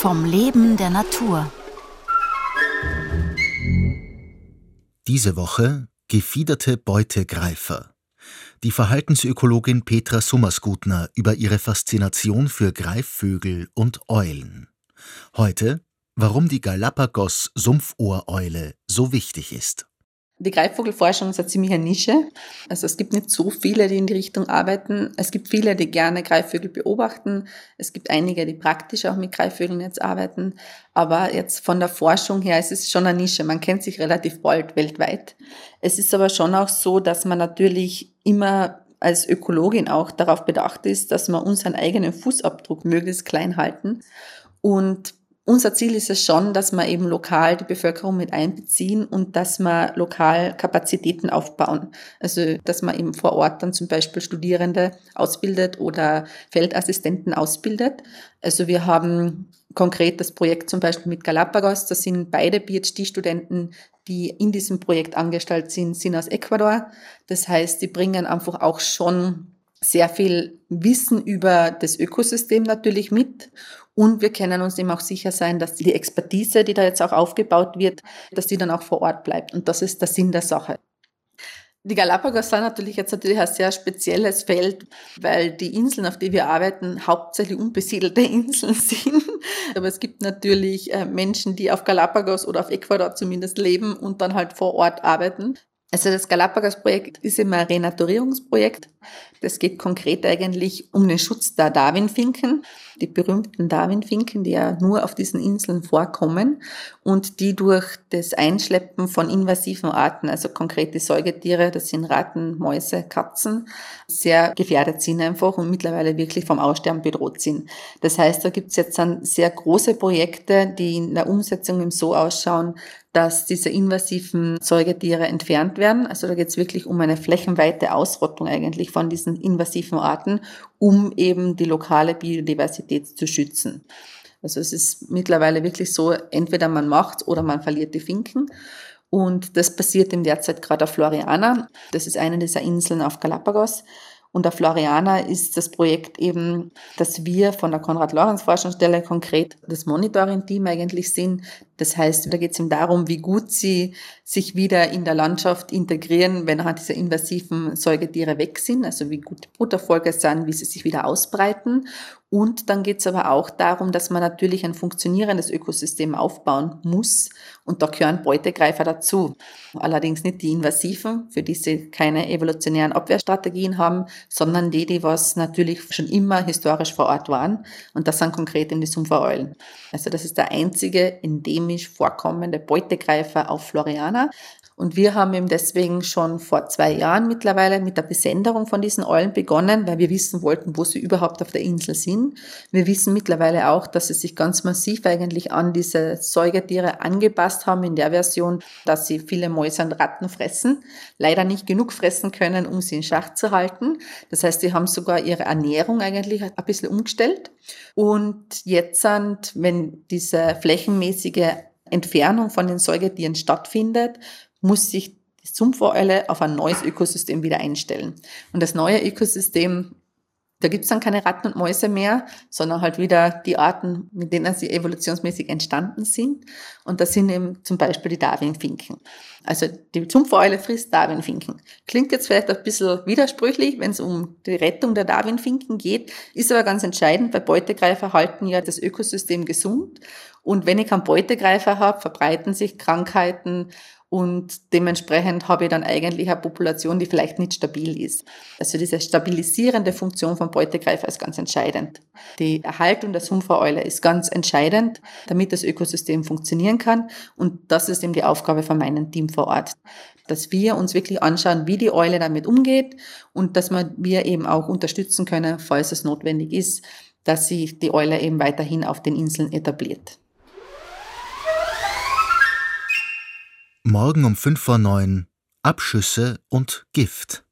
vom Leben der Natur. Diese Woche gefiederte Beutegreifer. Die Verhaltensökologin Petra Summersgutner über ihre Faszination für Greifvögel und Eulen. Heute, warum die Galapagos-Sumpfohreule so wichtig ist. Die Greifvogelforschung ist eine ziemliche Nische. Also es gibt nicht so viele, die in die Richtung arbeiten. Es gibt viele, die gerne Greifvögel beobachten. Es gibt einige, die praktisch auch mit Greifvögeln jetzt arbeiten. Aber jetzt von der Forschung her es ist es schon eine Nische. Man kennt sich relativ bald weltweit. Es ist aber schon auch so, dass man natürlich immer als Ökologin auch darauf bedacht ist, dass wir unseren eigenen Fußabdruck möglichst klein halten. Und unser Ziel ist es schon, dass wir eben lokal die Bevölkerung mit einbeziehen und dass wir lokal Kapazitäten aufbauen. Also, dass man eben vor Ort dann zum Beispiel Studierende ausbildet oder Feldassistenten ausbildet. Also, wir haben konkret das Projekt zum Beispiel mit Galapagos. Das sind beide PhD-Studenten, die in diesem Projekt angestellt sind, sind aus Ecuador. Das heißt, die bringen einfach auch schon sehr viel Wissen über das Ökosystem natürlich mit und wir können uns eben auch sicher sein, dass die Expertise, die da jetzt auch aufgebaut wird, dass die dann auch vor Ort bleibt. Und das ist der Sinn der Sache. Die Galapagos sind natürlich jetzt natürlich ein sehr spezielles Feld, weil die Inseln, auf die wir arbeiten, hauptsächlich unbesiedelte Inseln sind. Aber es gibt natürlich äh, Menschen, die auf Galapagos oder auf Ecuador zumindest leben und dann halt vor Ort arbeiten. Also das Galapagos-Projekt ist immer ein Renaturierungsprojekt. Das geht konkret eigentlich um den Schutz der Darwinfinken, die berühmten Darwinfinken, die ja nur auf diesen Inseln vorkommen und die durch das Einschleppen von invasiven Arten, also konkrete Säugetiere, das sind Ratten, Mäuse, Katzen, sehr gefährdet sind einfach und mittlerweile wirklich vom Aussterben bedroht sind. Das heißt, da gibt es jetzt dann sehr große Projekte, die in der Umsetzung eben so ausschauen, dass diese invasiven Säugetiere entfernt werden. Also da geht es wirklich um eine flächenweite Ausrottung eigentlich von diesen invasiven Arten, um eben die lokale Biodiversität zu schützen. Also es ist mittlerweile wirklich so, entweder man macht oder man verliert die Finken. Und das passiert im derzeit gerade auf Floriana. Das ist eine dieser Inseln auf Galapagos. Und auf Floriana ist das Projekt eben, dass wir von der Konrad-Lorenz-Forschungsstelle konkret das Monitoring-Team eigentlich sind. Das heißt, da geht es eben darum, wie gut sie sich wieder in der Landschaft integrieren, wenn halt diese invasiven Säugetiere weg sind, also wie gut Brutterfolge sind, wie sie sich wieder ausbreiten und dann geht es aber auch darum, dass man natürlich ein funktionierendes Ökosystem aufbauen muss. Und da gehören Beutegreifer dazu. Allerdings nicht die invasiven, für die sie keine evolutionären Abwehrstrategien haben, sondern die, die was natürlich schon immer historisch vor Ort waren. Und das sind konkret in die Sumpfereulen. Also das ist der einzige endemisch vorkommende Beutegreifer auf Floriana. Und wir haben eben deswegen schon vor zwei Jahren mittlerweile mit der Besenderung von diesen Eulen begonnen, weil wir wissen wollten, wo sie überhaupt auf der Insel sind. Wir wissen mittlerweile auch, dass sie sich ganz massiv eigentlich an diese Säugetiere angepasst haben in der Version, dass sie viele Mäuse und Ratten fressen, leider nicht genug fressen können, um sie in Schach zu halten. Das heißt, sie haben sogar ihre Ernährung eigentlich ein bisschen umgestellt. Und jetzt sind, wenn diese flächenmäßige Entfernung von den Säugetieren stattfindet, muss sich die Sumpfohreulle auf ein neues Ökosystem wieder einstellen. Und das neue Ökosystem, da gibt's dann keine Ratten und Mäuse mehr, sondern halt wieder die Arten, mit denen sie evolutionsmäßig entstanden sind. Und das sind eben zum Beispiel die Darwinfinken. Also die Sumpfoeule frisst Darwinfinken. Klingt jetzt vielleicht ein bisschen widersprüchlich, wenn es um die Rettung der Darwinfinken geht, ist aber ganz entscheidend, weil Beutegreifer halten ja das Ökosystem gesund. Und wenn ich keinen Beutegreifer habe, verbreiten sich Krankheiten und dementsprechend habe ich dann eigentlich eine Population, die vielleicht nicht stabil ist. Also diese stabilisierende Funktion von Beutegreifer ist ganz entscheidend. Die Erhaltung der Sumpfereule ist ganz entscheidend, damit das Ökosystem funktionieren kann. Und das ist eben die Aufgabe von meinem Team vor Ort. Dass wir uns wirklich anschauen, wie die Eule damit umgeht und dass wir eben auch unterstützen können, falls es notwendig ist, dass sich die Eule eben weiterhin auf den Inseln etabliert. Morgen um fünf vor neun Abschüsse und Gift.